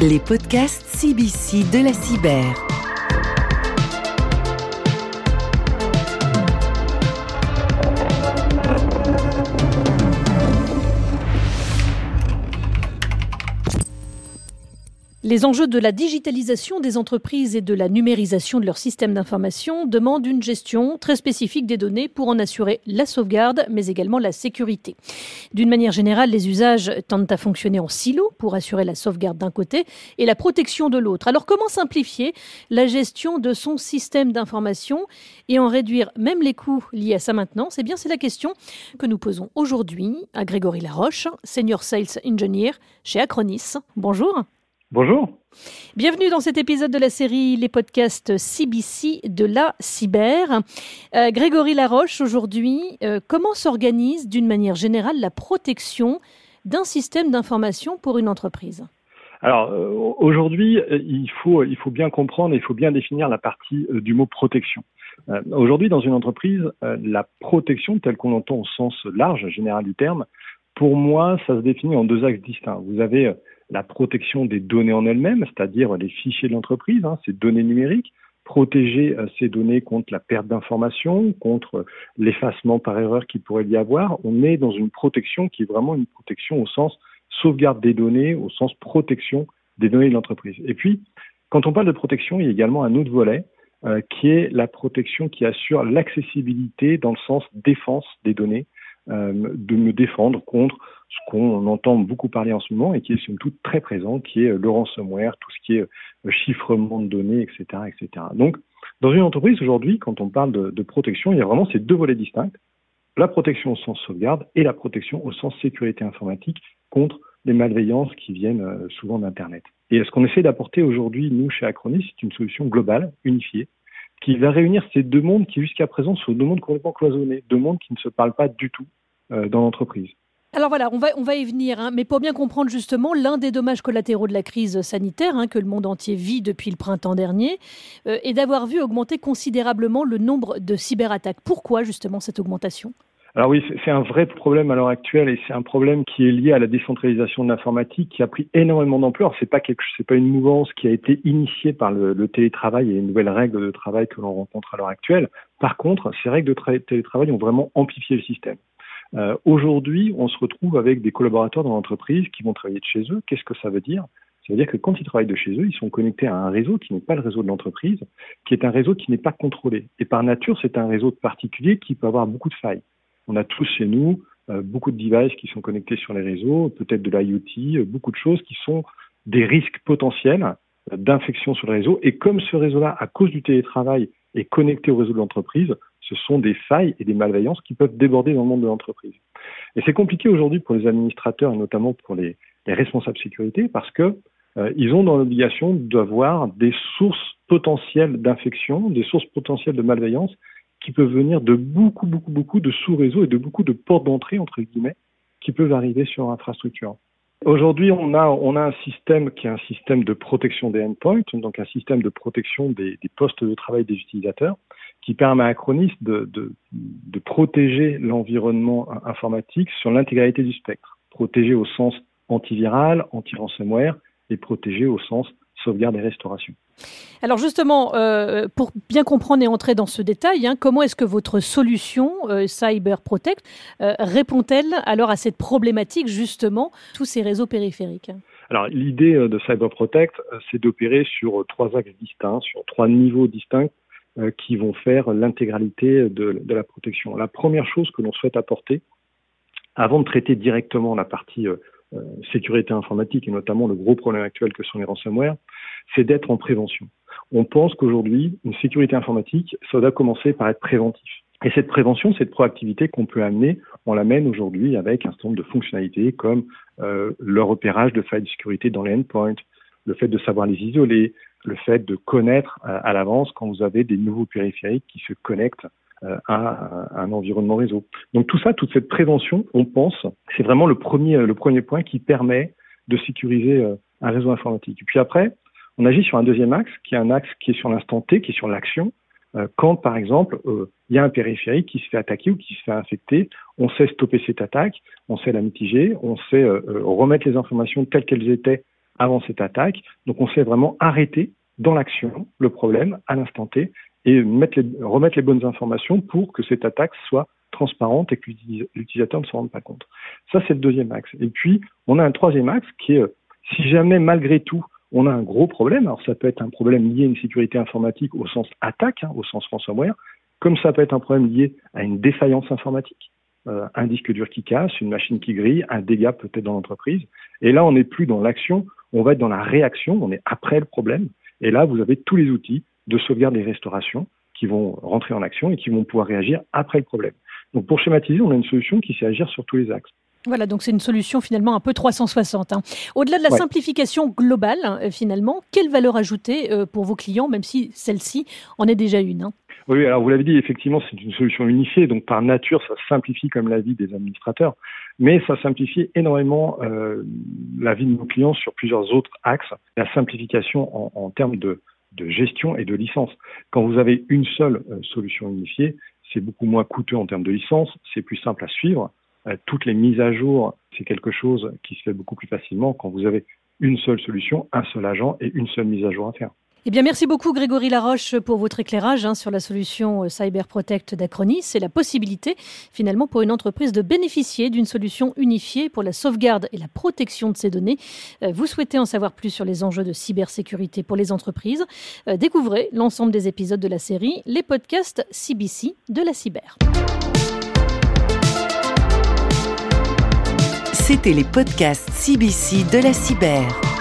Les podcasts CBC de la cyber. Les enjeux de la digitalisation des entreprises et de la numérisation de leurs systèmes d'information demandent une gestion très spécifique des données pour en assurer la sauvegarde, mais également la sécurité. D'une manière générale, les usages tendent à fonctionner en silo pour assurer la sauvegarde d'un côté et la protection de l'autre. Alors comment simplifier la gestion de son système d'information et en réduire même les coûts liés à sa maintenance? Eh bien, c'est la question que nous posons aujourd'hui à Grégory Laroche, Senior Sales Engineer chez Acronis. Bonjour. Bonjour. Bienvenue dans cet épisode de la série Les podcasts CBC de la cyber. Euh, Grégory Laroche, aujourd'hui, euh, comment s'organise d'une manière générale la protection d'un système d'information pour une entreprise? Alors euh, aujourd'hui, il faut, il faut bien comprendre, il faut bien définir la partie du mot protection. aujourd'hui, dans une entreprise, la protection telle qu'on l'entend au sens large, général du terme, pour moi, ça se définit en deux axes distincts. Vous avez la protection des données en elles-mêmes, c'est-à-dire les fichiers de l'entreprise, hein, ces données numériques, protéger euh, ces données contre la perte d'informations, contre l'effacement par erreur qui pourrait y avoir. On est dans une protection qui est vraiment une protection au sens sauvegarde des données, au sens protection des données de l'entreprise. Et puis, quand on parle de protection, il y a également un autre volet euh, qui est la protection qui assure l'accessibilité dans le sens défense des données, euh, de me défendre contre ce qu'on entend beaucoup parler en ce moment et qui est somme toute très présent, qui est le ransomware, tout ce qui est euh, chiffrement de données, etc., etc. Donc, dans une entreprise aujourd'hui, quand on parle de, de, protection, il y a vraiment ces deux volets distincts la protection au sens sauvegarde et la protection au sens sécurité informatique contre les malveillances qui viennent euh, souvent d'Internet. Et ce qu'on essaie d'apporter aujourd'hui, nous, chez Acronis, c'est une solution globale, unifiée, qui va réunir ces deux mondes qui, jusqu'à présent, sont deux mondes complètement cloisonnés, deux mondes qui ne se parlent pas du tout euh, dans l'entreprise. Alors voilà, on va, on va y venir, hein. mais pour bien comprendre justement l'un des dommages collatéraux de la crise sanitaire hein, que le monde entier vit depuis le printemps dernier euh, est d'avoir vu augmenter considérablement le nombre de cyberattaques. Pourquoi justement cette augmentation? Alors oui, c'est un vrai problème à l'heure actuelle et c'est un problème qui est lié à la décentralisation de l'informatique qui a pris énormément d'ampleur. C'est pas quelque, c'est pas une mouvance qui a été initiée par le, le télétravail et les nouvelles règles de travail que l'on rencontre à l'heure actuelle. Par contre, ces règles de télétravail ont vraiment amplifié le système. Euh, Aujourd'hui, on se retrouve avec des collaborateurs dans l'entreprise qui vont travailler de chez eux. Qu'est-ce que ça veut dire? Ça veut dire que quand ils travaillent de chez eux, ils sont connectés à un réseau qui n'est pas le réseau de l'entreprise, qui est un réseau qui n'est pas contrôlé. Et par nature, c'est un réseau particulier qui peut avoir beaucoup de failles. On a tous chez nous euh, beaucoup de devices qui sont connectés sur les réseaux, peut-être de l'IoT, euh, beaucoup de choses qui sont des risques potentiels euh, d'infection sur le réseau. Et comme ce réseau-là, à cause du télétravail, est connecté au réseau de l'entreprise, ce sont des failles et des malveillances qui peuvent déborder dans le monde de l'entreprise. Et c'est compliqué aujourd'hui pour les administrateurs et notamment pour les, les responsables sécurité parce que euh, ils ont dans l'obligation d'avoir des sources potentielles d'infection, des sources potentielles de malveillance qui peuvent venir de beaucoup, beaucoup, beaucoup de sous-réseaux et de beaucoup de portes d'entrée, entre guillemets, qui peuvent arriver sur l'infrastructure. Aujourd'hui, on a, un système qui est un système de protection des endpoints, donc un système de protection des postes de travail des utilisateurs, qui permet à Acronis de, de, de protéger l'environnement informatique sur l'intégralité du spectre. Protéger au sens antiviral, anti-ransomware et protéger au sens sauvegarde et restauration. Alors justement, euh, pour bien comprendre et entrer dans ce détail, hein, comment est-ce que votre solution euh, Cyber Protect euh, répond-elle alors à cette problématique justement tous ces réseaux périphériques? Alors l'idée de Cyber Protect, c'est d'opérer sur trois axes distincts, sur trois niveaux distincts euh, qui vont faire l'intégralité de, la protection. La première chose que l'on souhaite apporter, avant de traiter directement la partie euh, euh, sécurité informatique et notamment le gros problème actuel que sont les ransomware, c'est d'être en prévention. On pense qu'aujourd'hui, une sécurité informatique, ça doit commencer par être préventif. Et cette prévention, cette proactivité qu'on peut amener, on l'amène aujourd'hui avec un certain nombre de fonctionnalités comme euh, le repérage de failles de sécurité dans les endpoints, le fait de savoir les isoler, le fait de connaître euh, à l'avance quand vous avez des nouveaux périphériques qui se connectent euh, à un environnement réseau. Donc tout ça, toute cette prévention, on pense, c'est vraiment le premier, le premier point qui permet de sécuriser euh, un réseau informatique. Et puis après, on agit sur un deuxième axe, qui est un axe qui est sur l'instant T, qui est sur l'action. Quand, par exemple, il y a un périphérique qui se fait attaquer ou qui se fait infecter, on sait stopper cette attaque, on sait la mitiger, on sait remettre les informations telles qu'elles étaient avant cette attaque. Donc on sait vraiment arrêter dans l'action le problème à l'instant T et remettre les bonnes informations pour que cette attaque soit transparente et que l'utilisateur ne se rende pas compte. Ça, c'est le deuxième axe. Et puis, on a un troisième axe qui est, si jamais malgré tout, on a un gros problème, alors ça peut être un problème lié à une sécurité informatique au sens attaque, hein, au sens ransomware, comme ça peut être un problème lié à une défaillance informatique, euh, un disque dur qui casse, une machine qui grille, un dégât peut-être dans l'entreprise. Et là, on n'est plus dans l'action, on va être dans la réaction, on est après le problème. Et là, vous avez tous les outils de sauvegarde et restauration qui vont rentrer en action et qui vont pouvoir réagir après le problème. Donc pour schématiser, on a une solution qui sait agir sur tous les axes. Voilà, donc c'est une solution finalement un peu 360. Hein. Au-delà de la simplification globale, euh, finalement, quelle valeur ajoutée euh, pour vos clients, même si celle-ci en est déjà une hein? Oui, alors vous l'avez dit, effectivement, c'est une solution unifiée, donc par nature, ça simplifie comme la vie des administrateurs, mais ça simplifie énormément euh, la vie de nos clients sur plusieurs autres axes. La simplification en, termes de, gestion et de licence. Quand vous avez une seule solution unifiée, c'est beaucoup moins coûteux en termes de licence, c'est plus simple à suivre. Euh, toutes les mises à jour, c'est quelque chose qui se fait beaucoup plus facilement quand vous avez une seule solution, un seul agent et une seule mise à jour à faire. Eh bien, merci beaucoup Grégory Laroche pour votre éclairage hein, sur la solution euh, Cyber Protect d'Acronis et la possibilité finalement pour une entreprise de bénéficier d'une solution unifiée pour la sauvegarde et la protection de ses données. Euh, vous souhaitez en savoir plus sur les enjeux de cybersécurité pour les entreprises? Découvrez l'ensemble des épisodes de la série, les podcasts CBC de la cyber. C'était les podcasts CBC de la cyber.